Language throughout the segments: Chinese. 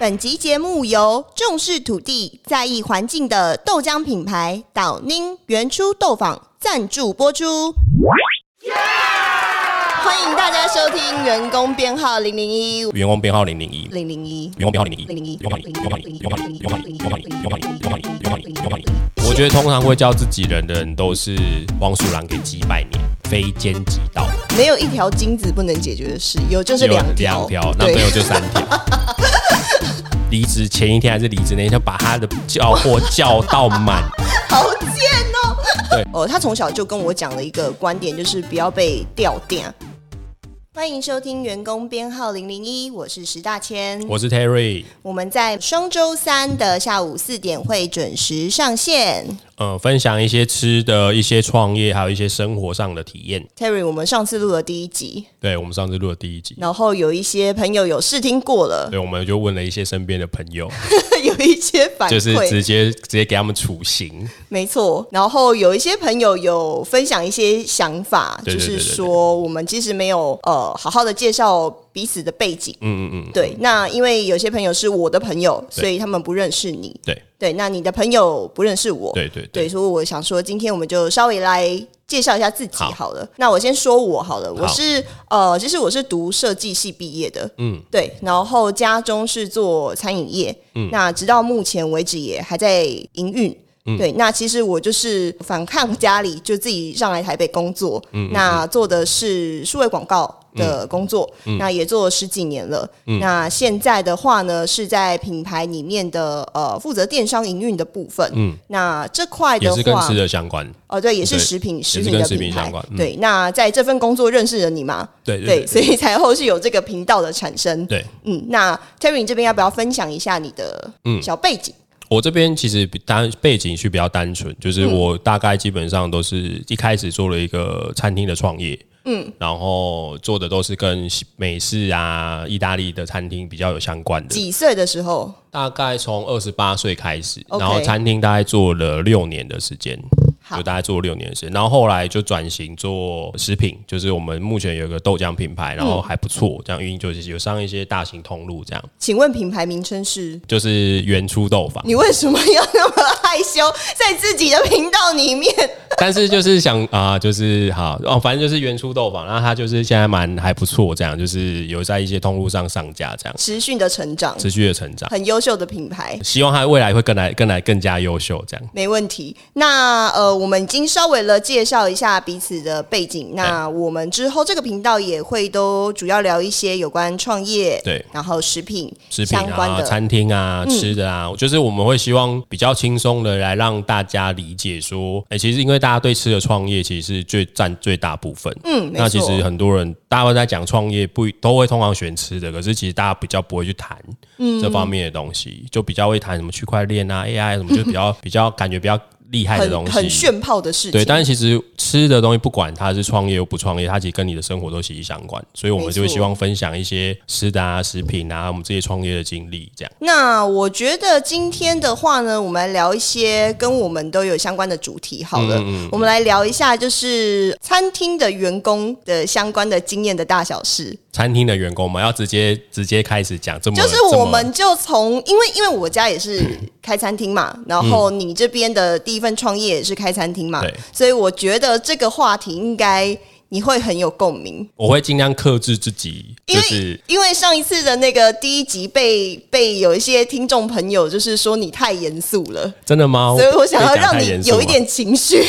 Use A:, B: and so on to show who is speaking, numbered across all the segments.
A: 本集节目由重视土地在意环境的豆浆品牌岛宁原初豆坊赞助播出。欢迎大家收听员工编号零零一。
B: 员工编号零零一。
A: 零零一。
B: 员工编号零零一。
A: 零零一。
B: 我觉得通常会叫自己人的人都是汪苏泷给几百年。非奸即盗。
A: 没有一条金子不能解决的事有就是两条。
B: 那没有就三条。离职前一天还是离职那一天，把他的叫货叫到满。
A: 好贱哦！
B: 对
A: 哦，他从小就跟我讲了一个观点，就是不要被吊电。欢迎收听员工编号零零一，我是石大千。
B: 我是 Terry，
A: 我们在双周三的下午四点会准时上线。
B: 呃，分享一些吃的、一些创业，还有一些生活上的体验。
A: Terry，我们上次录了第一集，
B: 对我们上次录的第一集，
A: 然后有一些朋友有试听过了，
B: 对，我们就问了一些身边的朋友，
A: 有一些反馈
B: 就是
A: 馈，
B: 直接直接给他们处刑。
A: 没错。然后有一些朋友有分享一些想法，就是说我们其实没有呃好好的介绍彼此的背景。
B: 嗯嗯嗯，
A: 对，那因为有些朋友是我的朋友，所以他们不认识你。
B: 对
A: 对，那你的朋友不认识我。
B: 对对
A: 对，所以我想说，今天我们就稍微来介绍一下自己
B: 好
A: 好了。那我先说我好了，我是呃，其实我是读设计系毕业的，
B: 嗯，
A: 对，然后家中是做餐饮业，嗯，那直到目前为止也还在营运。
B: 嗯
A: 对，那其实我就是反抗家里，就自己上来台北工作。
B: 嗯
A: 那做的是数位广告的工作，那也做了十几年了。
B: 嗯
A: 那现在的话呢，是在品牌里面的呃负责电商营运的部分。
B: 嗯
A: 那这块的话
B: 也是跟吃，的相关。
A: 哦，对，也是食品食品的
B: 食品
A: 品牌对，那在这份工作认识了你吗？
B: 对
A: 对，所以才后续有这个频道的产生。
B: 对
A: 嗯，那 Terry 你这边要不要分享一下你的
B: 嗯
A: 小背景？
B: 我这边其实比单背景是比较单纯，就是
A: 嗯
B: 我大概基本上都是一开始做了一个餐厅的创业。嗯，然后做的都是跟美式啊、意大利的餐厅比较有相关的。
A: 几岁的时候？
B: 大概从二十八岁开始，然后餐厅大概做了六年的时间，
A: 好
B: 就大概做了六年的时间。然后后来就转型做食品，就是我们目前有一个豆浆品牌，然后还不错，这样运营就是有上一些大型通路，这样
A: 请问品牌名称是？
B: 就是原初豆坊。
A: 你为什么要那么害羞，在自己的频道里面？
B: 但是就是想啊、就是好哦，反正就是原初豆坊，然后它就是现在蛮还不错，这样就是有在一些通路上上架，这样
A: 持续的成长，
B: 持续的成长。
A: 很优秀的品牌。
B: 希望它未来会更来更来更加优秀，这样。
A: 没问题。那呃，我们已经稍微了介绍一下彼此的背景。那我们之后这个频道也会都主要聊一些有关创业，
B: 对，
A: 然后食品
B: 食品啊、
A: 相关的。嗯
B: 餐厅啊、吃的啊，就是我们会希望比较轻松的来让大家理解说，哎、其实因为大家对吃的创业其实是最占最大部分。
A: 嗯，
B: 那其
A: 错
B: 实很多人大家都在讲创业，不都会通常选吃的，可是其实大家比较不会去谈这方面的东西，就比较会谈什么区块链啊、AI 什么，就比较 比较感觉比较厉害的东西，
A: 很很炫炮的事情。
B: 对，但是其实吃的东西，不管它是创业又不创业，它其实跟你的生活都息息相关，所以我们就会希望分享一些吃的啊、食品啊，我们这些创业的经历，这样。
A: 那我觉得今天的话呢，我们来聊一些跟我们都有相关的主题。好了，我们来聊一下就是餐厅的员工的相关的经验的大小事。
B: 餐厅的员工嘛，要直接直接开始讲这么，
A: 就是我们就从，因为因为我家也是开餐厅嘛，然后你这边的第一份创业也是开餐厅嘛
B: 对，
A: 所以我觉得这个话题应该你会很有共鸣。
B: 我会尽量克制自己，
A: 因为、
B: 就是
A: 因为上一次的那个第一集被被有一些听众朋友就是说你太严肃了，
B: 真的吗？
A: 所以我想要让你有一点情绪。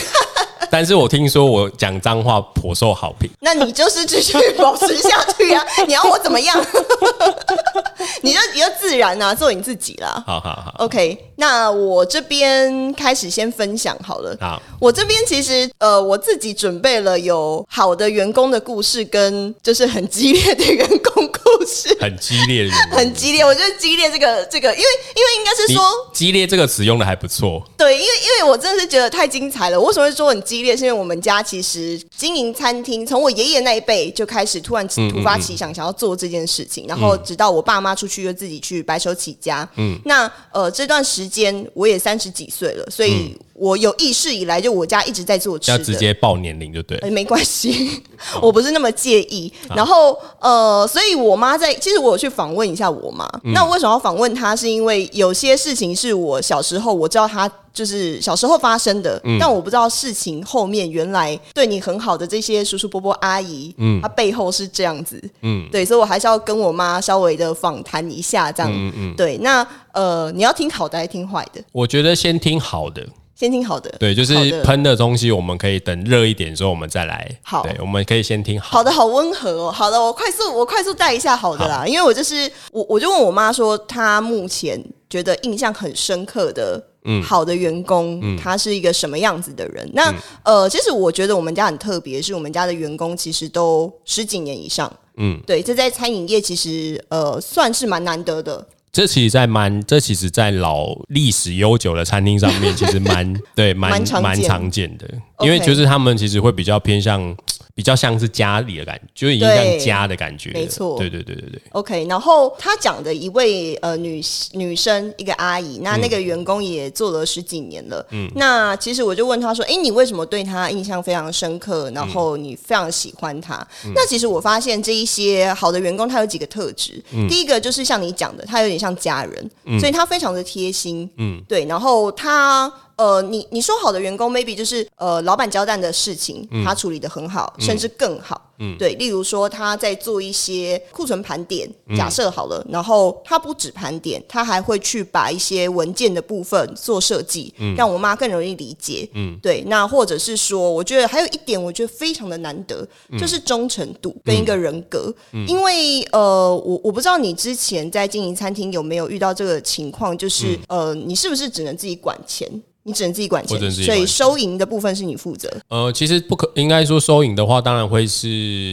B: 但是我听说我讲脏话颇受好评，
A: 那你就是继续保持下去啊！你要我怎么样？你就你就自然啊，做你自己啦。
B: 好好好
A: OK，那我这边开始先分享好了。
B: 好，
A: 我这边其实呃，我自己准备了有好的员工的故事，跟就是很激烈的员工故事。
B: 很激烈的，
A: 很激烈，我觉得激烈这个这个，因为因为应该是说，
B: 激烈这个词用的还不错，
A: 对，因为因为我真的是觉得太精彩了。我为什么会说很激烈？是因为我们家其实经营餐厅，从我爷爷那一辈就开始突然
B: 嗯
A: 突发奇想，想要做这件事情，然后直到我爸妈出去，又自己去白手起家。嗯，那呃这段时间我也三十几岁了，所以。
B: 嗯
A: 我有意识以来，就我家一直在做吃的，
B: 要直接报年龄就对。
A: 没关系，我不是那么介意。然后呃，所以我妈在，其实我有去访问一下我妈。那我为什么要访问她？是因为有些事情是我小时候我知道她就是小时候发生的，但我不知道事情后面原来对你很好的这些叔叔伯伯阿姨，嗯，他背后是这样子，嗯，对，所以我还是要跟我妈稍微的访谈一下，这样，嗯嗯，对。那呃，你要听好的还是听坏的？
B: 我觉得先听好的。
A: 先听好的，
B: 对，就是喷的东西，我们可以等热一点之后，我们再来。
A: 好，
B: 对，我们可以先听
A: 好的，好温和哦。好的，我快速，我快速带一下好的啦，因为我就是我，我就问我妈说，她目前觉得印象很深刻的，嗯，好的员工，嗯。他是一个什么样子的人？那呃，其实我觉得我们家很特别，是我们家的员工其实都十几年以上，嗯，对，这在餐饮业其实呃算是蛮难得的。
B: 这其实，在蛮这其实，在老历史悠久的餐厅上面，其实蛮 对蛮蛮常见的，因为就是他们其实会比较偏向。比较像是家里的感觉，就已经像家的感觉。
A: 没错，
B: 对对对对对。
A: OK，然后他讲的一位呃女女生，一个阿姨，那那个员工也做了十几年了。嗯，那其实我就问他说：“哎，你为什么对他印象非常深刻？然后你非常喜欢他？”那其实我发现这一些好的员工，他有几个特质。第一个就是像你讲的，他有点像家人，所以他非常的贴心。嗯，对，然后他。呃，你你说好的员工，maybe 就是呃，老板交代的事情，他处理的很好，甚至更好。嗯，对，例如说他在做一些库存盘点，假设好了，然后他不止盘点，他还会去把一些文件的部分做设计，让我妈更容易理解。嗯，对，那或者是说，我觉得还有一点，我觉得非常的难得，就是忠诚度跟一个人格。因为呃，我我不知道你之前在经营餐厅有没有遇到这个情况，就是呃，你是不是只能自己管钱？你只能自己管钱，所以收银的部分是你负责。
B: 呃，其实不可应该说收银的话，当然会是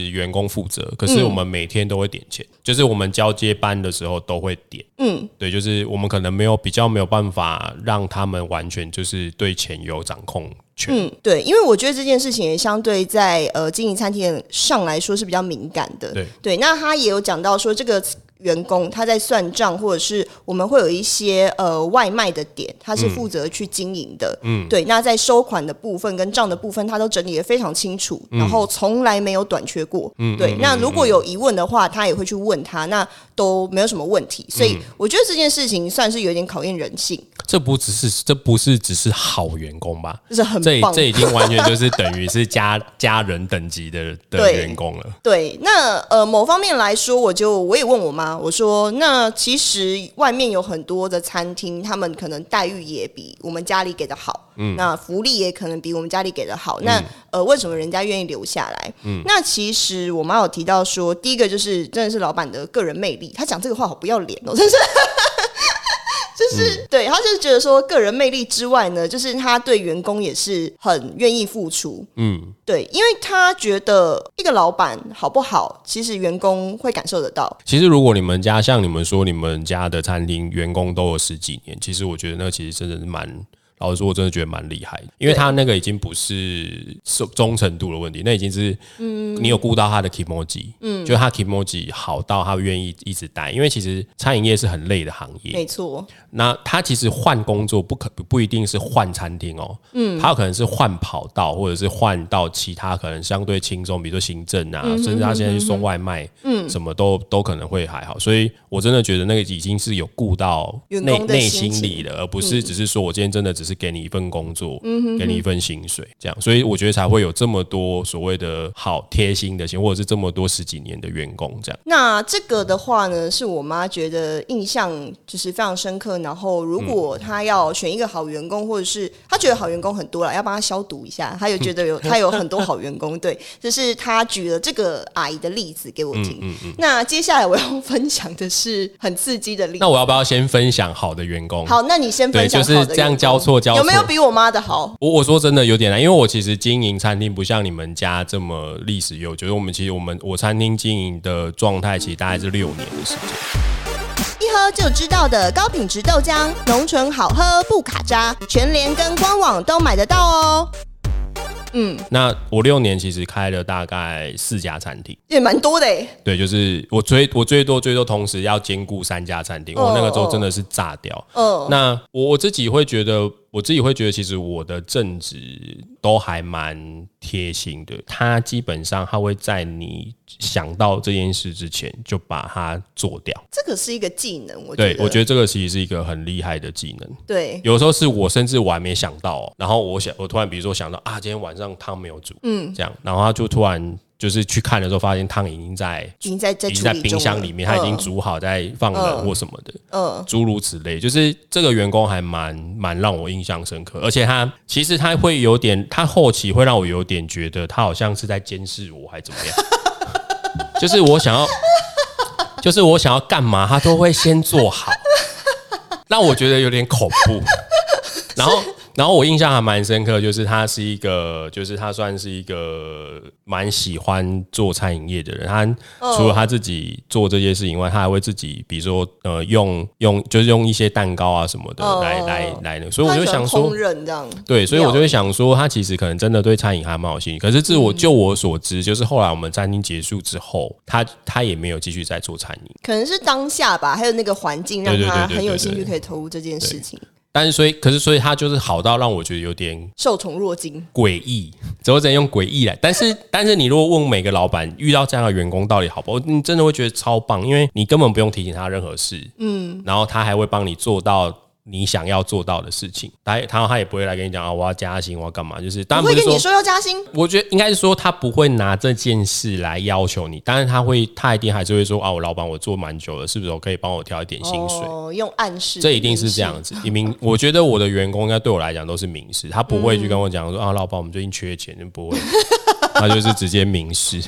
B: 员工负责。可是我们每天都会点钱，就是我们交接班的时候都会点。嗯，对，就是我们可能没有比较没有办法让他们完全就是对钱有掌控权。嗯，
A: 对，因为我觉得这件事情也相对在呃经营餐厅上来说是比较敏感的。
B: 对
A: 对，那他也有讲到说这个。员工他在算账，或者是我们会有一些呃外卖的点，他是负责去经营的。嗯，对。那在收款的部分跟账的部分，他都整理的非常清楚，然后从来没有短缺过。嗯，对。那如果有疑问的话，他也会去问他，那都没有什么问题。所以我觉得这件事情算是有点考验人性。
B: 这不只是这不是只是好员工吧？
A: 这是很
B: 这这已经完全就是等于是家家人等级的 的员工了。
A: 对，那呃某方面来说，我就我也问我妈，我说那其实外面有很多的餐厅，他们可能待遇也比我们家里给的好，嗯，那福利也可能比我们家里给的好。那呃为什么人家愿意留下来？嗯，那其实我妈有提到说，第一个就是真的是老板的个人魅力。他讲这个话好不要脸哦，真是。就是对他，就是觉得说个人魅力之外呢，就是他对员工也是很愿意付出。嗯，对，因为他觉得一个老板好不好，其实员工会感受得到。
B: 其实如果你们家像你们说，你们家的餐厅员工都有十几年，其实我觉得那其实真的是蛮。老实说，我真的觉得蛮厉害的，因为他那个已经不是忠忠诚度的问题，那已经是，嗯，你有顾到他的 emoji，嗯，就他 emoji 好到他愿意一直待，因为其实餐饮业是很累的行业，
A: 没错。
B: 那他其实换工作不可不一定是换餐厅哦，嗯，他可能是换跑道，或者是换到其他可能相对轻松，比如说行政啊，甚至他现在去送外卖，嗯，什么都都可能会还好。所以我真的觉得那个已经是有顾到内内心里的，而不是只是说我今天真的只。是给你一份工作，嗯哼给你一份薪水，这样，所以我觉得才会有这么多所谓的好贴心的钱，或者是这么多十几年的员工这样。
A: 那这个的话呢，是我妈觉得印象就是非常深刻。然后，如果她要选一个好员工，或者是她觉得好员工很多了，要帮她消毒一下，她有觉得有 她有很多好员工。对，就是她举了这个阿姨的例子给我听。那接下来我要分享的是很刺激的例子。
B: 那我要不要先分享好的员工？
A: 好，那你先分享。
B: 就是这样交错。
A: 有没有比我妈的好？
B: 我我说真的有点难，因为我其实经营餐厅不像你们家这么历史悠久。我们其实我们我餐厅经营的状态其实大概是六年的时间。
A: 一喝就知道的高品质豆浆，浓醇好喝不卡渣，全联跟官网都买得到哦。
B: 嗯，那我六年其实开了大概四家餐厅，
A: 也蛮多的诶。
B: 对，就是我最我最多最多同时要兼顾三家餐厅，我那个时候真的是炸掉。嗯，那我我自己会觉得。我自己会觉得，其实我的正职都还蛮贴心的。他基本上他会在你想到这件事之前就把它做掉。
A: 这个是一个技能，我
B: 对我觉
A: 得
B: 得这个其实是一个很厉害的技能。
A: 对，
B: 有时候是我甚至我还没想到、哦，然后我想我突然比如说想到啊，今天晚上汤没有煮，嗯，这样，然后他就突然就是去看的时候，发现汤已经在
A: 已经在在
B: 已经在冰箱里面，它已经
A: 嗯
B: 煮好在放冷或什么的，
A: 嗯
B: 诸如此类。就是这个员工还蛮蛮让我印象深刻，而且他其实他会有点，他后期会让我有点觉得他好像是在监视我，还怎么样？就是我想要，就是我想要干嘛，他都会先做好，让我觉得有点恐怖。然后，然后我印象还蛮深刻，就是他是一个，就是他算是一个蛮喜欢做餐饮业的人。他除了他自己做这些事情以外，他还会自己，比如说呃，用用就是用一些蛋糕啊什么的
A: 哦
B: 来来来的。所以我就想说对，所以我就会想说，他其实可能真的对餐饮还蛮有兴趣。可是自我就我所知，就是后来我们餐厅结束之后，他他也没有继续在做餐饮。
A: 可能是当下吧，还有那个环境让他很有兴趣可以投入这件事情，
B: 但是所以，可是所以他就是好到让我觉得有点
A: 受宠若惊。
B: 诡异，只能用诡异来。但是，但是你如果问每个老板遇到这样的员工到底好不好，你真的会觉得超棒，因为你根本不用提醒他任何事，嗯，然后他还会帮你做到你想要做到的事情，他他他也不会来跟你讲啊，我要加薪，我要干嘛，就是当然不是说
A: 我会跟你说要加薪，
B: 我觉得应该是说，他不会拿这件事来要求你，但是他会，他一定还是会说啊，我老板我做蛮久了，是不是？我可以帮我调一点薪水？
A: 哦，用暗示，
B: 这一定是这样子。明明我觉得我的员工应该对我来讲都是明示，他不会去跟我讲说啊，老板我们最近缺钱，就不会，他就是直接明示。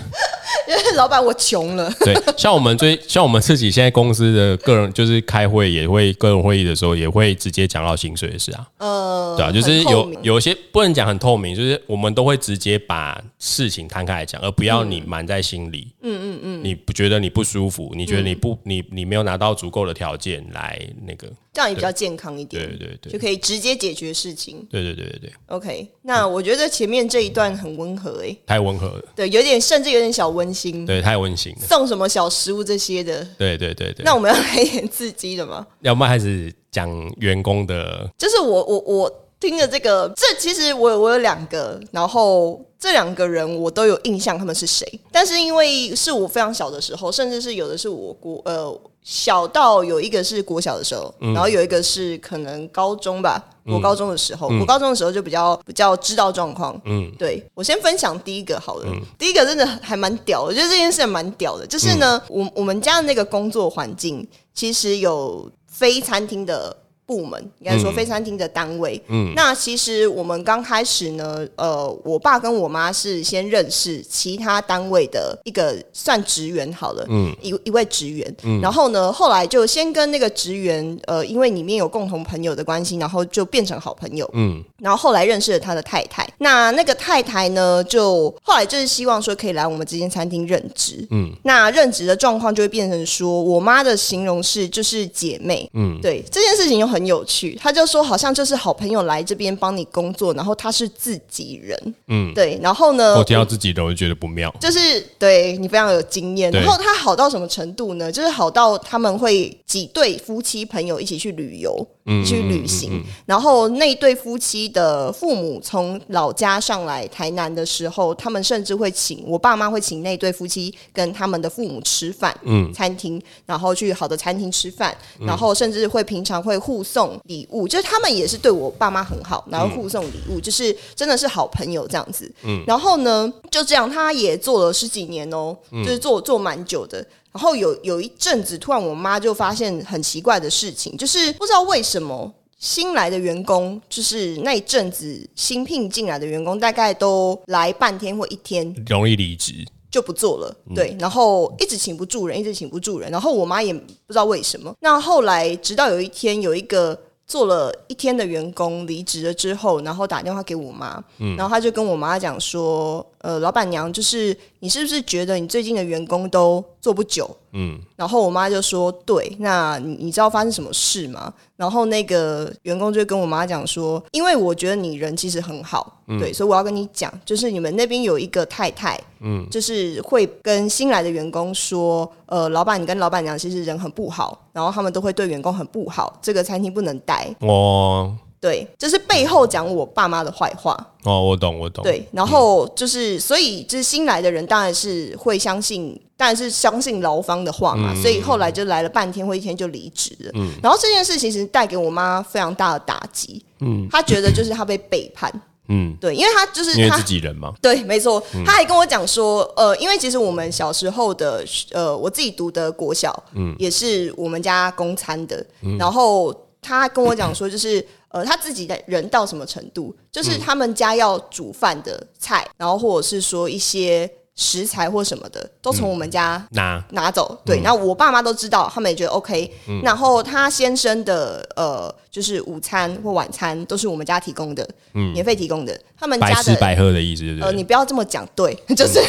A: 因为老板我穷了，
B: 对，像我们最像我们自己现在公司的个人，就是开会也会个人会议的时候，也会直接讲到薪水的事啊。
A: 呃，
B: 对啊，就是有有些不能讲很透明，就是我们都会直接把事情摊开来讲，而不要你瞒在心里。嗯嗯嗯，你不觉得你不舒服？你觉得你不你你没有拿到足够的条件来那个？
A: 这样也比较健康一
B: 对
A: 点，
B: 对对对
A: 就可以直接解决事情。
B: 对对对对对
A: ，OK，那我觉得前面这一段很温和诶、
B: 太温和了，
A: 对，有点甚至有点小温馨，
B: 对，太温馨了。
A: 送什么小食物这些的。
B: 对对对对，
A: 那我们要来一点刺激的吗？
B: 要不然开始讲员工的，
A: 就是我我我听着这个，这其实我有我有两个，然后这两个人我都有印象他们是谁，但是因为是我非常小的时候，甚至是有的是我国呃小到有一个是国小的时候，然后有一个是可能高中吧。我高中的时候，我高中的时候就比较比较知道状况。嗯，对我先分享第一个好了。第一个真的还蛮屌的，我觉得这件事还蛮屌的。就是呢，我我们家的那个工作环境其实有非餐厅的部门，应该说非餐厅的单位。嗯，那其实我们刚开始呢，呃，我爸跟我妈是先认识其他单位的一个算职员好了，嗯，一一位职员。嗯然后呢，后来就先跟那个职员，呃，因为里面有共同朋友的关系，然后就变成好朋友。
B: 嗯
A: 然后后来认识了他的太太，那那个太太呢，就后来就是希望说可以来我们这间餐厅任职。嗯，那任职的状况就会变成说，我妈的形容是就是姐妹。嗯，对这件事情又很有趣，他就说好像就是好朋友来这边帮你工作，然后他是自己人。
B: 嗯，
A: 对，然后呢，
B: 我听到自己人我就觉得不妙。
A: 就是对你非常有经验，然后他好到什么程度呢？就是好到他们会几对夫妻朋友一起去旅游，
B: 嗯
A: 去旅行，然后那对夫妻的父母从老家上来台南的时候，他们甚至会请我爸妈会请那对夫妻跟他们的父母吃饭，嗯，餐厅，然后去好的餐厅吃饭，然后甚至会平常会互送礼物，就是他们也是对我爸妈很好，然后互送礼物，就是真的是好朋友这样子。嗯然后呢，就这样，他也做了十几年哦，就是做做蛮久的。然后有有一阵子，突然我妈就发现很奇怪的事情，就是不知道为什么新来的员工，就是那一阵子新聘进来的员工，大概都来半天或一天，
B: 容易离职，
A: 就不做了，对，然后一直请不住人，一直请不住人，然后我妈也不知道为什么。那后来直到有一天，有一个做了一天的员工离职了之后，然后打电话给我妈，然后他就跟我妈讲说，呃，老板娘，就是你是不是觉得你最近的员工都做不久？
B: 嗯，
A: 然后我妈就说：“对，那你你知道发生什么事吗？”然后那个员工就跟我妈讲说：“因为我觉得你人其实很好，对，所以我要跟你讲，就是你们那边有一个太太，嗯，就是会跟新来的员工说，呃，老板你跟老板娘其实人很不好，然后他们都会对员工很不好，这个餐厅不能待。
B: 我
A: 对，就是背后讲我爸妈的坏话。
B: 哦，我懂，我懂。
A: 对，然后就是，所以就是新来的人当然是会相信，当然是相信劳方的话嘛。所以后来就来了半天或一天就离职了。嗯然后这件事情其实带给我妈非常大的打击。嗯，她觉得就是她被背叛。
B: 嗯，
A: 对，因为她就是她
B: 因为自己人嘛。
A: 对，没错，他还跟我讲说，呃，因为其实我们小时候的，呃，我自己读的国小，嗯，也是我们家公餐的，然后他跟我讲说，就是，呃，他自己的人到什么程度，就是他们家要煮饭的菜，然后或者是说一些食材或什么的，都从我们家
B: 拿
A: 拿走。对，然后我爸妈都知道，他们也觉得 OK。然后他先生的呃，就是午餐或晚餐都是我们家提供的，免费提供的。他们
B: 白
A: 家的
B: 吃白喝的意思，
A: 呃，你不要这么讲，对，就是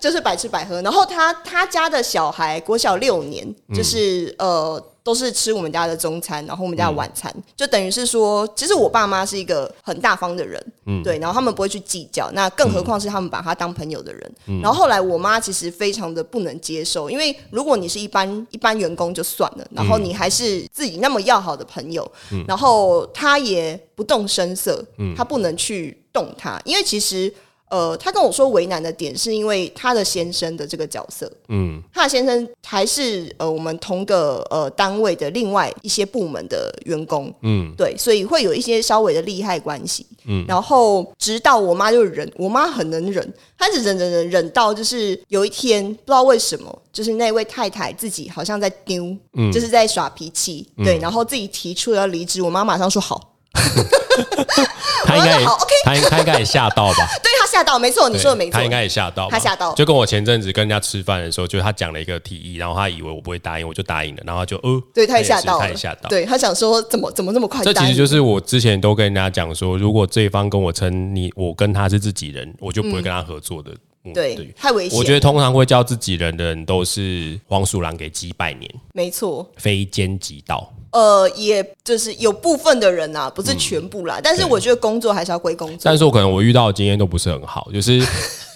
A: 就是百吃百喝。然后他他家的小孩国小六年，就是、呃都是吃我们家的中餐，然后我们家的晚餐，就等于是说，其实我爸妈是一个很大方的人，嗯。对，然后他们不会去计较，那更何况是他们把他当朋友的人。然后后来我妈其实非常的不能接受，因为如果你是一般一般员工就算了，然后你还是自己那么要好的朋友，然后他也不动声色，他不能去动他，因为其实。呃，他跟我说为难的点是因为他的先生的这个角色，
B: 嗯，
A: 他的先生还是呃我们同个呃单位的另外一些部门的员工，
B: 嗯，
A: 对，所以会有一些稍微的利害关系，嗯，然后直到我妈就忍，我妈很能忍，她一直忍忍忍忍到就是有一天不知道为什么，就是那位太太自己好像在丢，嗯。就是在耍脾气，对，然后自己提出了要离职，我妈马上说好，
B: 他应该也
A: 好，OK
B: 他应他应该也吓到吧？
A: 对他吓到，没错，你说的没错
B: 他应，该也吓到吧，
A: 他吓到
B: 就跟我前阵子跟人家吃饭的时候，就他讲了一个提议，然后他以为我不会答应，我就答应了，然后他就呃，
A: 对，他也吓到，
B: 他也吓到。
A: 对他想说怎么怎么那么快？
B: 这其实就是我之前都跟人家讲说，如果对方跟我称你我跟他是自己人，我就不会跟他合作的。嗯
A: 对，太危险，
B: 我觉得通常会叫自己人的人都是黄鼠狼给鸡拜年，
A: 没错。
B: 非奸即盗。
A: 呃，也就是有部分的人啊，不是全部啦。但是我觉得工作还是要归工作。
B: 但是我可能我遇到的经验都不是很好，就是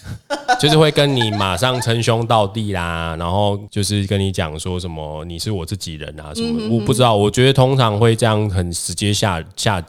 B: 就是会跟你马上称兄道弟啦，然后就是跟你讲说什么你是我自己人啊什
A: 嗯
B: 么，我不知道。我觉得通常会这样很直接下下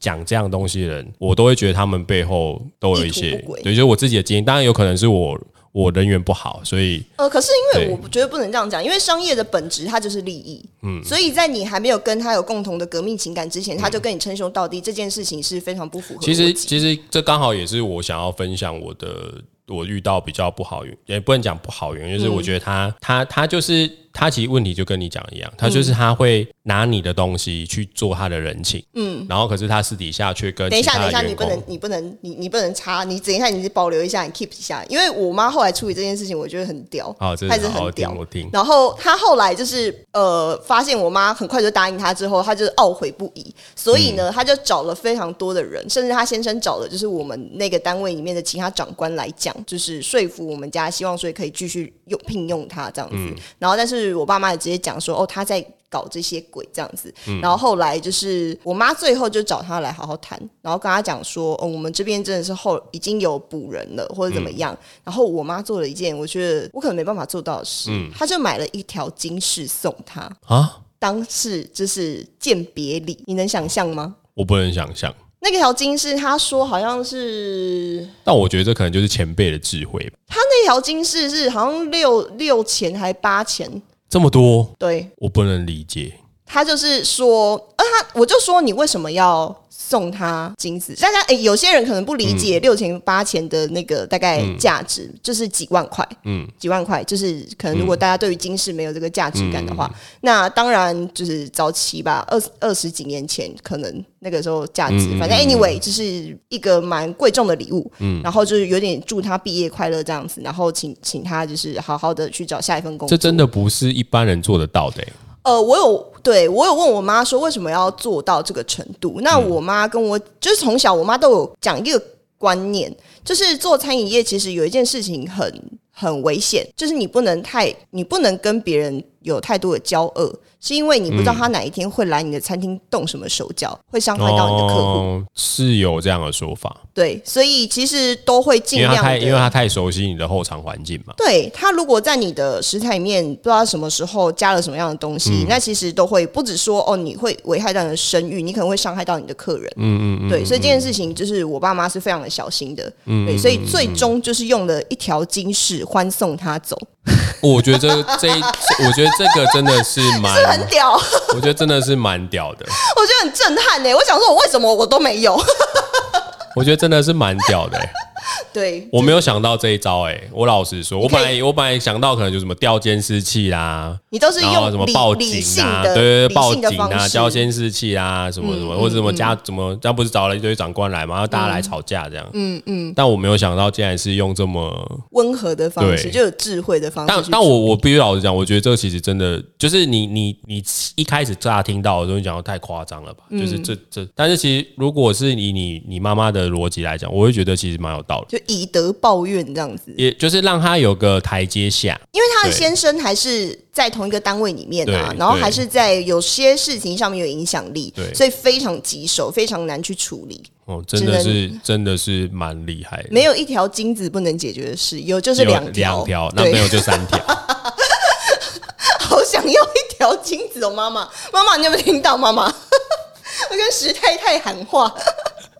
B: 讲这样东西的人，我都会觉得他们背后都有一些对，就是我自己的经验，当然有可能是我我人缘不好，所以
A: 呃，可是因为我觉得不能这样讲，因为商业的本质它就是利益，嗯，所以在你还没有跟他有共同的革命情感之前，他就跟你称兄道弟，这件事情是非常不符合。
B: 其实其实这刚好也是我想要分享我的我遇到比较不好运，也不能讲不好缘，就是我觉得他、他他就是他其实问题就跟你讲一样，他就是他会拿你的东西去做他的人情，嗯，然后可是他私底下却跟
A: 等一下，等一下，你不能，你不能，你你不能插，你等一下，你保留一下，你 keep 一下，因为我妈后来处理这件事情，我觉得很屌，
B: 啊，这
A: 她是很屌，。
B: 我听，
A: 然后她后来就是呃，发现我妈很快就答应她之后，她就是懊悔不已，所以呢，她就找了非常多的人，甚至她先生找了就是我们那个单位里面的其他长官来讲，就是说服我们家，希望说可以继续用聘用她这样子。然后，但是我爸妈也直接讲说，哦，他在。搞这些鬼这样子，然后后来就是我妈最后就找他来好好谈，然后跟他讲说，哦，我们这边真的是后已经有补人了，或者怎么样。然后我妈做了一件我觉得我可能没办法做到的事，她就买了一条金饰送他，
B: 啊，
A: 当是就是鉴别礼，你能想象吗？
B: 我不能想象，
A: 那条金饰，他说好像是
B: 但我觉得这可能就是前辈的智慧吧，
A: 他那条金饰是好像六六钱还八钱，
B: 这么多
A: 对。
B: 我不能理解，
A: 他就是说，呃，他我就说你为什么要送他金子？大家诶，有些人可能不理解六千八千的那个大概价值，就是几万块，
B: 嗯，
A: 几万块，就是可能如果大家对于金饰没有这个价值感的话，那当然就是早期吧，二二十几年前可能那个时候价值，反正 anyway 就是一个蛮贵重的礼物，嗯，然后就是有点祝他毕业快乐这样子，然后请请他就是好好的去找下一份工作，
B: 这真的不是一般人做得到的、欸。
A: 呃，我有对我有问我妈说为什么要做到这个程度？那
B: 嗯
A: 我妈跟我就是从小我妈都有讲一个观念，就是做餐饮业其实有一件事情很很危险，就是你不能太你不能跟别人有太多的骄傲，是因为你不知道他哪一天会来你的餐厅动什么手脚，会伤害到你的客户。
B: 哦，是有这样的说法，
A: 对，所以其实都会尽量
B: 因为他太，因为。他太熟悉你的后场环境嘛。
A: 对他，如果在你的食材里面不知道什么时候加了什么样的东西，
B: 嗯
A: 那其实都会不止说哦，你会危害到你的声誉，你可能会伤害到你的客人。嗯嗯嗯，对，所以这件事情就是我爸妈是非常的小心的。嗯，对，所以最终就是用了一条金饰欢送他走，
B: 我觉得这我觉得这个真的是蛮，
A: 很屌，
B: 我觉得真的是蛮屌的。
A: 我觉得很震撼呢。我想说，我为什么我都没有？
B: 我觉得真的是蛮屌的、欸，
A: 对，
B: 我没有想到这一招、欸，我老实说，我本来我本来想到可能就什么调监视器啦，
A: 你都是
B: 然后什么报警啊，对对对，报警啊，
A: 性的方式嗯
B: 交监视器啊，什么什么，或者什么加怎么，这样不是找了一堆长官来嘛，然后大家来吵架这样，嗯嗯，但我没有想到竟然是用这么。
A: 温和的方式，就有智慧的方式去
B: 但但我我必须老实讲，我觉得这个其实真的就是你你你一开始乍听到的时候，你讲的太夸张了吧？
A: 嗯
B: 就是这这，但是其实如果是以你你妈妈的逻辑来讲，我会觉得其实蛮有道理，
A: 就以德报怨这样子。
B: 也就是让他有个台阶下。
A: 因为他的先生还是在同一个单位里面啊，然后
B: 对
A: 还是在有些事情上面有影响力
B: 对，
A: 所以非常棘手，非常难去处理。
B: 哦，真的是真的是蛮厉害的，
A: 没有一条金子不能解决的事，有就是
B: 有
A: 两条，
B: 两条，那没，有就三条。
A: 好想要一条金子哦，妈妈，妈妈，你有没有听到？妈妈，我跟石太太喊话。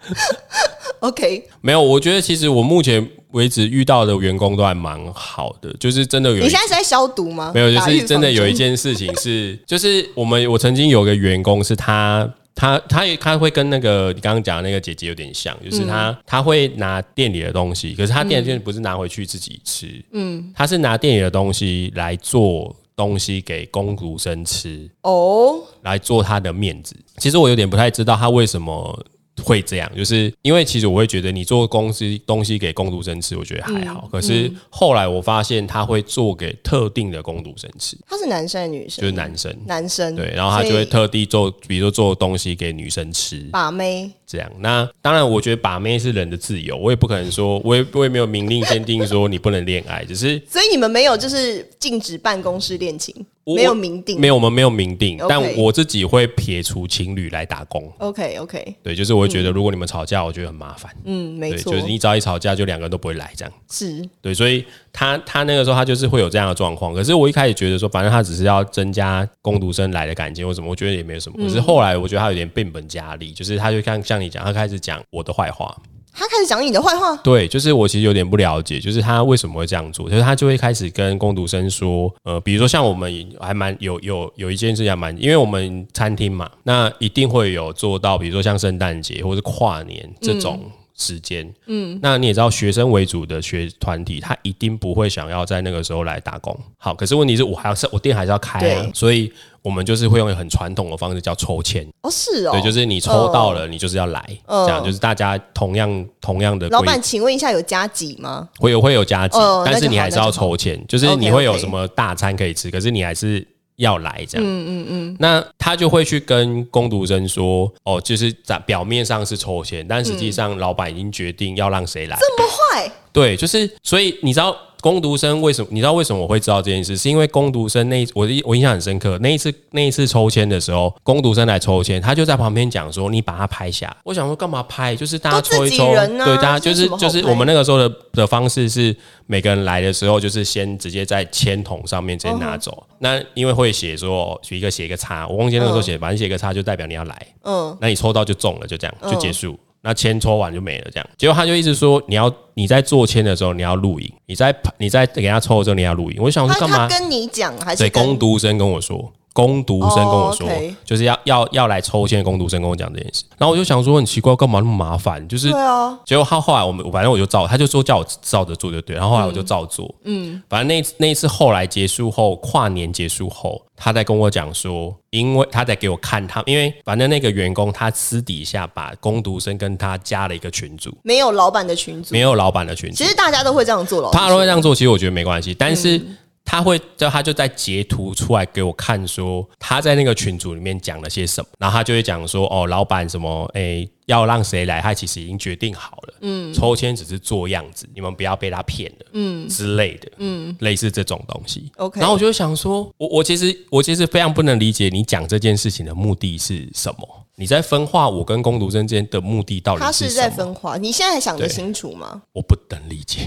A: OK，
B: 没有，我觉得其实我目前为止遇到的员工都还蛮好的，就是真的有一
A: 你现在是在消毒吗？
B: 没有，就是真的有一件事情是，就是我们我曾经有个员工是他。他他也他会跟那个你刚刚讲的那个姐姐有点像，就是他、
A: 嗯
B: 他会拿店里的东西，可是他店里的东西不是拿回去自己吃，嗯，他是拿店里的东西来做东西给工读生吃，
A: 哦，
B: 来做他的面子。其实我有点不太知道他为什么会这样，就是因为其实我会觉得你做公司东西给工读生吃，我觉得还好。可是后来我发现他会做给特定的工读生吃，
A: 他是男生女
B: 就？是男生。
A: 男生，
B: 对，然后他就会特地做，比如说做东西给女生吃，
A: 把妹。
B: 这样。那当然，我觉得把妹是人的自由，我也不可能说，我也我也没有明令限定说你不能恋爱，只是
A: 所以你们没有就是禁止办公室恋情，
B: 我
A: 没有明定，
B: 没有我们没有明定但我自己会撇除情侣来打工。
A: OK OK，
B: 对，就是我会觉得，如果你们吵架，我觉得很麻烦。
A: 嗯，没
B: 对，
A: 错，
B: 就是你只要一吵架，就两个人都不会来这样。
A: 是
B: 对，所以他他那个时候他就是会有这样的状况。可是我一开始觉得说，反正他只是要增加工读生来的感情或什么，我觉得也没有什么。可是后来我觉得他有点变本加厉，就是他就像像你讲，他开始讲我的坏话。
A: 他开始讲你的坏话，
B: 对，就是我其实有点不了解，就是他为什么会这样做，就是他就会开始跟工读生说，呃，比如说像我们还蛮有有有一件事情还蛮，因为我们餐厅嘛，那一定会有做到，比如说像圣诞节或是跨年这种。时间，嗯，那你也知道，学生为主的学团体，他一定不会想要在那个时候来打工。好，可是问题是我还要是我店还是要开啊，所以我们就是会用很传统的方式叫抽签，
A: 哦，是哦，
B: 对，就是你抽到了，你就是要来，
A: 嗯。
B: 这样就是大家同样同样的
A: 老板，请问一下有加几吗？
B: 会有会有加急，
A: 哦
B: 但是你还是要抽签，就是你会有什么大餐可以吃，可是你还是要来这样。嗯嗯嗯。那他就会去跟工读生说，哦，就是在表面上是抽签，但实际上老板已经决定要让谁来。
A: 这么坏，
B: 对，就是所以你知道工读生为什么？你知道为什么我会知道这件事？是因为工读生那一我的我印象很深刻，那一次那一次抽签的时候，工读生来抽签，他就在旁边讲说：“你把它拍下。”我想说干嘛拍？就是大家抽一抽，对，大家就是就是我们那个时候的的方式是每个人来的时候，就是先直接在签筒上面直接拿走。那因为会写说一个写一个叉，我忘记那个时候写，反正写一个叉就代表你要来。
A: 嗯，
B: 那你抽到就中了，就这样就结束。那签抽完就没了，这样。结果他就一直说你要你在做签的时候你要录影，你在你在给他抽的时候你要录影。我就想说干嘛
A: 他？跟你讲还是
B: 对，工读生跟我说，工读生跟我说，就是要要要来抽签的工读生跟我讲这件事。然后我就想说很奇怪，干嘛那么麻烦？就是
A: 对啊，
B: 结果他后来我们反正我就照，他就说叫我照着做就对，然后后来我就照做，嗯，反正那次那一次后来结束后，跨年结束后，他在跟我讲说，因为他在给我看他，因为反正那个员工他私底下把工读生跟他加了一个群组，
A: 没有老板的群组。
B: 没，有老板的群组。
A: 其，实大家都会这样做了。
B: 他都会这样做，其实我觉得没关系，但是。他会就他就在截图出来给我看，说他在那个群组里面讲了些什么，然后他就会讲说，哦，老板什么，哎，要让谁来，他其实已经决定好了，嗯，抽签只是做样子，你们不要被他骗了，嗯之类的，嗯，类似这种东西
A: ，OK。
B: 然后我就想说，我我其实我其实非常不能理解你讲这件事情的目的是什么。你在分化我跟攻读生之间的目的到底是
A: 什么？他是在分化，你现在还想得清楚吗？
B: 我不能理解。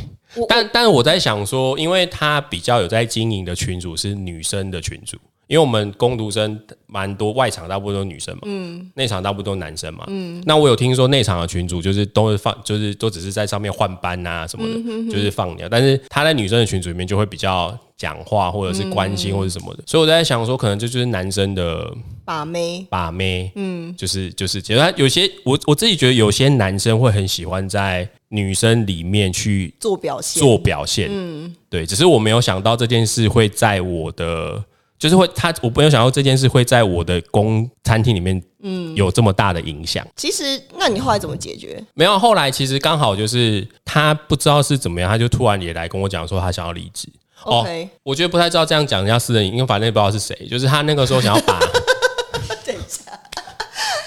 B: 但但我在想说，因为他比较有在经营的群主是女生的群主，因为我们攻读生蛮多外场大部分都是女生嘛，嗯，内场大部分都是男生嘛，嗯。那我有听说内场的群主就是都是放，就是都只是在上面换班啊什么的，就是放鸟。但是他在女生的群组里面就会比较讲话或者是关心或者什么的，所以我在想说，可能这就是男生的。
A: 把妹，
B: 把妹，嗯，就是就是，其实他有些我我自己觉得有些男生会很喜欢在女生里面去
A: 做表现，
B: 做表现，嗯，对，只是我没有想到这件事会在我的，就是会他，我没有想到这件事会在我的公餐厅里面，嗯，有这么大的影响。
A: 其实，那你后来怎么解决？
B: 没有，后来其实刚好就是他不知道是怎么样，他就突然也来跟我讲说他想要离职。
A: 哦，
B: 我觉得不太知道这样讲人家私人，因为反正也不知道是谁，就是他那个时候想要把。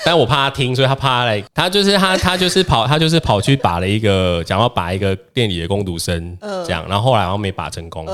B: 但我怕他听，所以他怕来，他就是他，他就是跑，他就是跑去把了一个，想要把一个店里的工读生，这样，然后后来好像没把成功，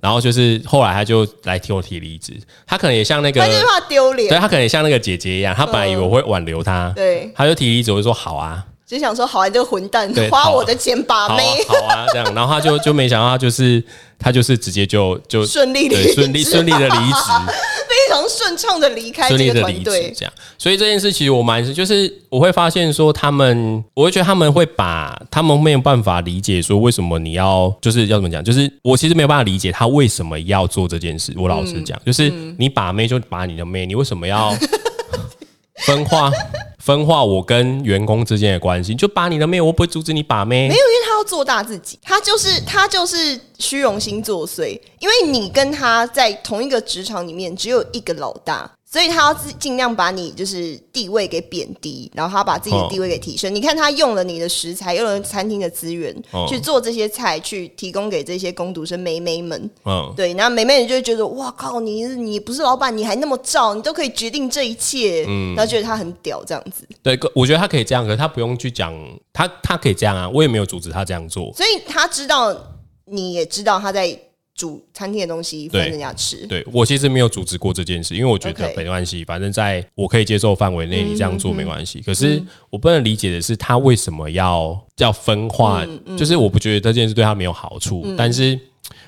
B: 然后就是后来他就来替我提离职，他可能也像那个，
A: 他就是怕丢脸，
B: 对他可能也像那个姐姐一样，他本来以为我会挽留他，
A: 对，
B: 他就提离职，我就说好啊。
A: 只想说，好啊，这个混蛋。花我的钱把妹，
B: 好啊，这样，然后他就就没想到，他就是他就是直接就就
A: 顺利
B: 的顺利顺利的离职，
A: 非常顺畅的离开这个团队，
B: 这样。所以这件事其实我蛮就是我会发现说，他们我会觉得他们会把他们没有办法理解说为什么你要就是要怎么讲，就是我其实没有办法理解他为什么要做这件事。我老实讲，就是你把妹就把你的妹，你为什么要分化？分化我跟员工之间的关系，就把你的妹，我不会阻止你把妹。
A: 没有，因为他要做大自己，他就是他就是虚荣心作祟。因为你跟他在同一个职场里面，只有一个老大。所以他要尽尽量把你就是地位给贬低，然后他把自己的地位给提升。你看他用了你的食材，用了餐厅的资源去做这些菜，去提供给这些工读生美眉们。嗯，对，然后美眉们就会觉得哇靠，你你不是老板，你还那么照，你都可以决定这一切。嗯，然后觉得他很屌这样子。
B: 对，我觉得他可以这样，可是他不用去讲，他他可以这样啊，我也没有阻止他这样做。
A: 所以他知道，你也知道他在。煮餐厅的东西分人家吃，
B: 对我其实没有组织过这件事，因为我觉得没关系，反正在我可以接受范围内，你这样做没关系。可是我不能理解的是，他为什么要叫分化？就是我不觉得这件事对他没有好处，但是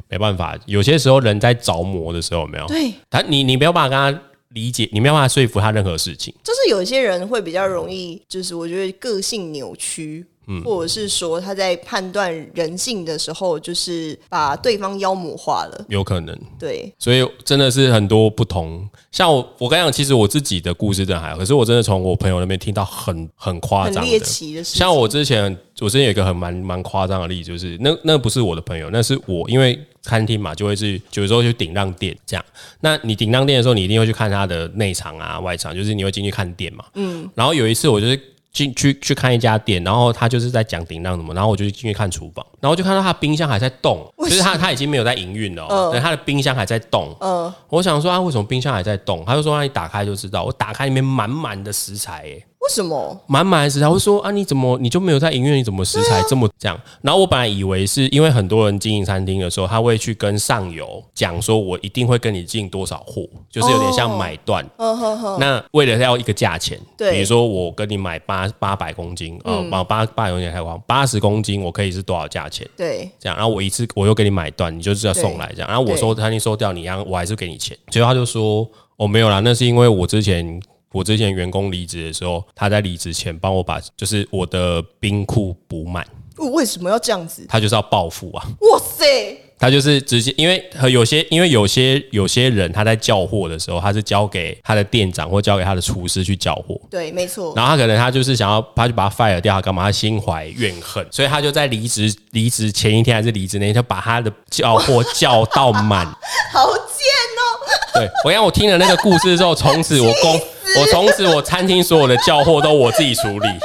B: 没办法，有些时候人在着魔的时候，没有
A: 对
B: 他，你你没有办法跟他理解，你没有办法说服他任何事情。
A: 就是有些人会比较容易，就是我觉得个性扭曲。或者是说他在判断人性的时候，就是把对方妖魔化了，
B: 有可能。
A: 对，
B: 所以真的是很多不同。像我，我刚讲，其实我自己的故事真的还好，可是我真的从我朋友那边听到很很夸张、
A: 猎奇的事。
B: 像我之前，我之前有一个很蛮蛮夸张的例子，就是那那不是我的朋友，那是我，因为餐厅嘛，就会是有时候去顶让店这样。那你顶让店的时候，你一定会去看他的内场啊、外场，就是你会进去看店嘛。嗯。然后有一次，我就是。进去去看一家店，然后他就是在讲顶浪什么，然后我就进去看厨房，然后就看到他冰箱还在动，就是他他已经没有在营运了，对，他的冰箱还在动。嗯，我想说啊，为什么冰箱还在动？他就说，那你打开就知道，我打开里面满满的食材，哎。
A: 为什么
B: 满满的食材？会说啊，你怎么你就没有在营业？你怎么食材这么这样？然后我本来以为是因为很多人经营餐厅的时候，他会去跟上游讲说，我一定会跟你进多少货，就是有点像买断。那为了要一个价钱，
A: 对，
B: 比如说我跟你买八八百公斤，呃，八八八有点太光，八十公斤我可以是多少价钱？
A: 对，
B: 这样，然后我一次我又给你买断，你就是要送来这样。然后我收餐厅收掉，你让我还是给你钱。结果他就说，哦，没有啦，那是因为我之前。我之前员工离职的时候，他在离职前帮我把就是我的冰库补满。
A: 为什么要这样子？
B: 他就是要报复啊！
A: 哇塞！
B: 他就是直接，因为有些因为有些有些人他在叫货的时候，他是交给他的店长或交给他的厨师去叫货。
A: 对，没错。
B: 然后他可能他就是想要，他就把他 fire 掉，干嘛？他心怀怨恨，所以他就在离职离职前一天还是离职那天，就把他的叫货 叫到满。
A: 好贱哦！
B: 对我让我听了那个故事之后，从此我公。我从此我餐厅所有的叫货都我自己处理。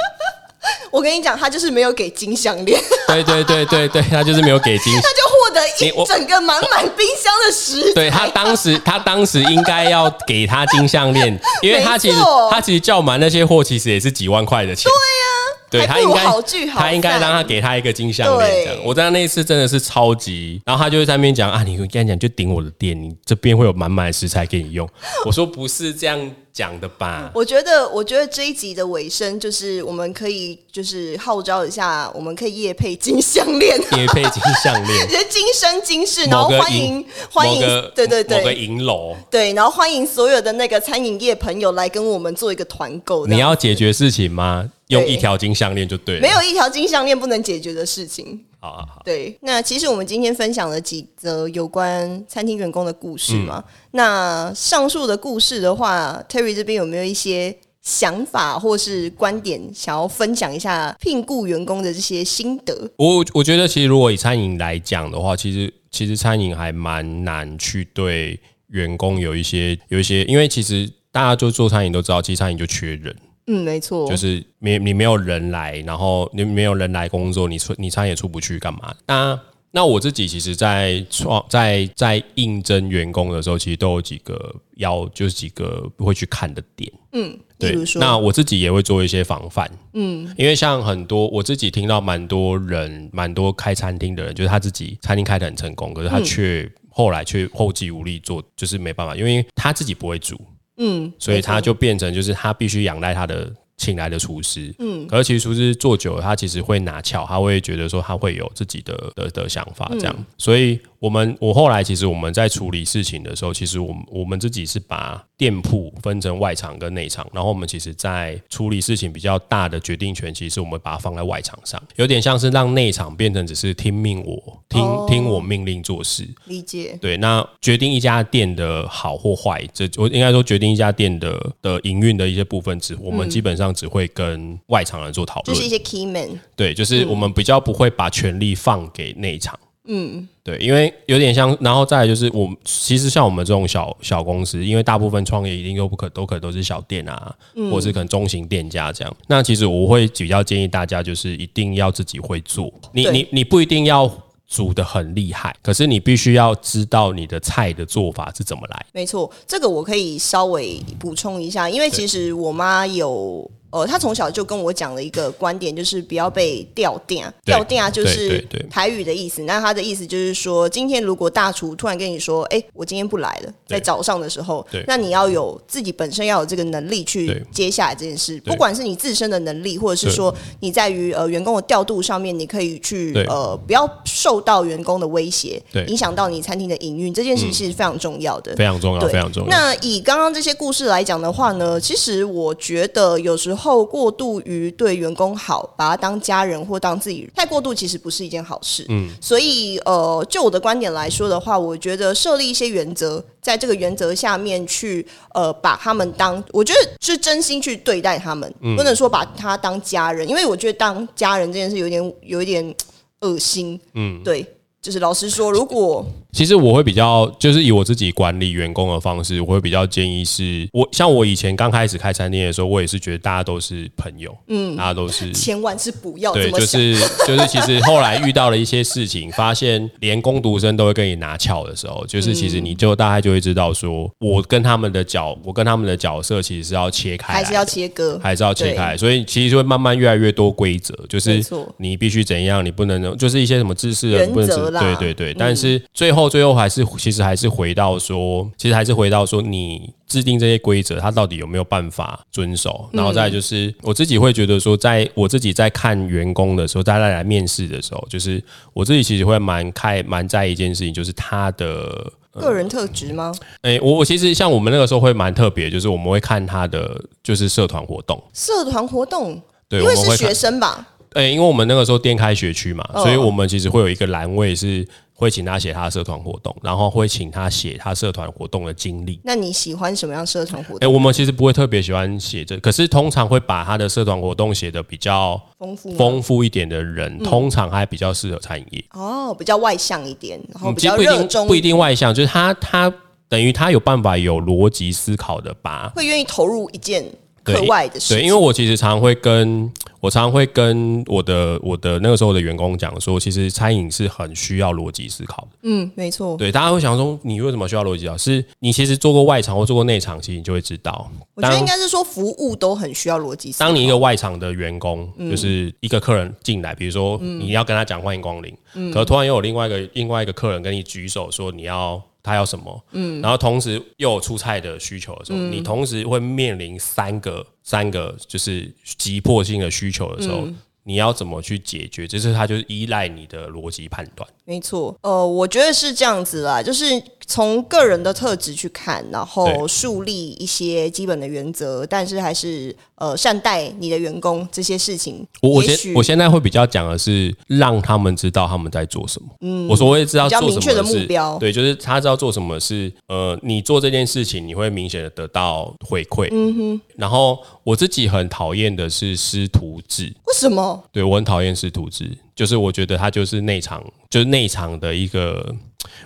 A: 我跟你讲，他就是没有给金项链。
B: 对对对对对，他就是没有给金。他
A: 就获得一整个满满冰箱的食材
B: 对他当时他当时应该要给他金项链，因为他其实他其实叫满那些货，其实也是几万块的钱。
A: 对呀。
B: 对他应该，他应该让他给他一个金项链。这样，我在那一次真的是超级，然后他就在那边讲啊，你跟他讲就顶我的店，你这边会有满满的食材给你用。我说不是这样讲的吧？
A: 我觉得，我觉得这一集的尾声就是我们可以就是号召一下，我们可以夜配金项链，
B: 夜配金项链，
A: 人今生今世，然后欢迎欢迎，对对对，
B: 某个银楼，
A: 对，然后欢迎所有的那个餐饮业朋友来跟我们做一个团购。
B: 你要解决事情吗？用一条金项链就对了，
A: 没有一条金项链不能解决的事情。
B: 好好好，
A: 对。那其实我们今天分享了几则有关餐厅员工的故事嘛。那上述的故事的话，Terry 这边有没有一些想法或是观点想要分享一下聘雇员工的这些心得？
B: 我我觉得其实如果以餐饮来讲的话，其实其实餐饮还蛮难去对员工有一些有一些，因为其实大家就做餐饮都知道，其实餐饮就缺人。
A: 嗯，没错，
B: 就是没你没有人来，然后你没有人来工作，你出你餐也出不去，干嘛？那那我自己其实，在创在在应征员工的时候，其实都有几个要就是几个会去看的点。
A: 嗯，对。
B: 那我自己也会做一些防范。嗯，因为像很多我自己听到蛮多人，蛮多开餐厅的人，就是他自己餐厅开的很成功，可是他却后来却后继无力做，就是没办法，因为他自己不会煮。嗯，所以他就变成就是他必须仰赖他的请来的厨师。嗯，可是其实厨师做久了，他其实会拿翘，他会觉得说他会有自己的的的想法这样。所以我们我后来其实我们在处理事情的时候，其实我们我们自己是把。店铺分成外场跟内场，然后我们其实，在处理事情比较大的决定权，其实我们把它放在外场上，有点像是让内场变成只是听命我听听我命令做事。
A: 理解。
B: 对，那决定一家店的好或坏，这我应该说决定一家店的的营运的一些部分，只我们基本上只会跟外场人做讨论，
A: 就是一些 key man。
B: 对，就是我们比较不会把权力放给内场。嗯。对，因为有点像，然后再来就是，我其实像我们这种小小公司，因为大部分创业一定都不可都可都是小店啊，或者是可能中型店家这样。那其实我会比较建议大家，就是一定要自己会做。你你你不一定要煮的很厉害，可是你必须要知道你的菜的做法是怎么来。
A: 没错，这个我可以稍微补充一下，因为其实我妈有。呃，他从小就跟我讲了一个观点，就是不要被吊电。吊电啊，就是台语的意思。那他的意思就是说，今天如果大厨突然跟你说：“哎，我今天不来了。”在早上的时候，那你要有自己本身要有这个能力去接下来这件事。不管是你自身的能力，或者是说你在于呃员工的调度上面，你可以去呃不要受到员工的威胁，影响到你餐厅的营运。这件事其实非常重要的，
B: 非常重要，非常重要。
A: 那以刚刚这些故事来讲的话呢，其实我觉得有时候。后过度于对员工好，把他当家人或当自己，太过度其实不是一件好事。嗯，所以呃，就我的观点来说的话，我觉得设立一些原则，在这个原则下面去呃，把他们当，我觉得是真心去对待他们，不能说把他当家人，因为我觉得当家人这件事有点有一点恶心。嗯，对。就是老实说，如果
B: 其实我会比较，就是以我自己管理员工的方式，我会比较建议是，我像我以前刚开始开餐厅的时候，我也是觉得大家都是朋友，嗯，大家都是，
A: 千万是不要
B: 对，就是就是其实后来遇到了一些事情，发现连工读生都会跟你拿翘的时候，就是其实你就大概就会知道，说我跟他们的角，我跟他们的角色其实是要切开，
A: 还是要切割，
B: 还是要切开，所以其实会慢慢越来越多规则，就是你必须怎样，你不能就是一些什么知识
A: 原
B: 则。对对对，但是最后最后还是其实还是回到说，其实还是回到说，你制定这些规则，他到底有没有办法遵守？然后再就是我自己会觉得说，在我自己在看员工的时候，大家来面试的时候，就是我自己其实会蛮看蛮在意一件事情，就是他的
A: 个人特质吗？
B: 哎，我我其实像我们那个时候会蛮特别，就是我们会看他的就是社团活动，
A: 社团活动，
B: 对，
A: 因为是学生吧。
B: 哎，因为我们那个时候店开学区嘛，所以我们其实会有一个栏位是会请他写他的社团活动，然后会请他写他社团活动的经历。
A: 那你喜欢什么样社团活动？
B: 哎，我们其实不会特别喜欢写这，可是通常会把他的社团活动写的比较
A: 丰富
B: 丰富一点的人，通常还比较适合餐饮业。
A: 哦，比较外向一点，然后比较热衷，
B: 不一定外向，就是他他等于他有办法有逻辑思考的吧，
A: 会愿意投入一件课外的事。
B: 对，因为我其实常常会跟。我常常会跟我的我的那个时候的员工讲说，其实餐饮是很需要逻辑思考的。
A: 嗯，没错。
B: 对，大家会想说，你为什么需要逻辑思考？是你其实做过外场或做过内场，其实你就会知道。
A: 我觉得应该是说服务都很需要逻辑思考。
B: 当你一个外场的员工，就是一个客人进来，比如说你要跟他讲欢迎光临，可突然又有另外一个另外一个客人跟你举手说你要。他要什么？嗯，然后同时又有出菜的需求的时候，你同时会面临三个三个就是急迫性的需求的时候，你要怎么去解决？这是他就是依赖你的逻辑判断。
A: 没错，呃，我觉得是这样子啦，就是从个人的特质去看，然后树立一些基本的原则，但是还是呃善待你的员工这些事情。
B: 我我现我现在会比较讲的是让他们知道他们在做什么。嗯，我说我也知道做什么
A: 的目标，
B: 对，就是他知道做什么是呃，你做这件事情你会明显的得到回馈。嗯哼，然后我自己很讨厌的是师徒制。
A: 为什么？
B: 对我很讨厌师徒制。就是我觉得他就是内场，就是内场的一个，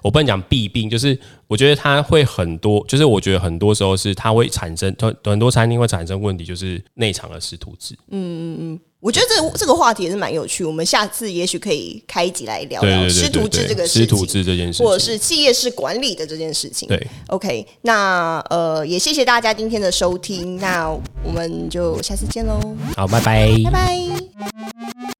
B: 我不能讲弊病，就是我觉得它会很多，就是我觉得很多时候是它会产生很很多餐厅会产生问题，就是内场的师徒制。
A: 嗯嗯嗯，我觉得这这个话题也是蛮有趣，我们下次也许可以开一集来聊聊师徒制这个
B: 师徒制这件事，
A: 或者是企业式管理的这件事情。
B: 对
A: ，OK，那呃也谢谢大家今天的收听，那我们就下次见喽。
B: 好，拜拜，
A: 拜拜。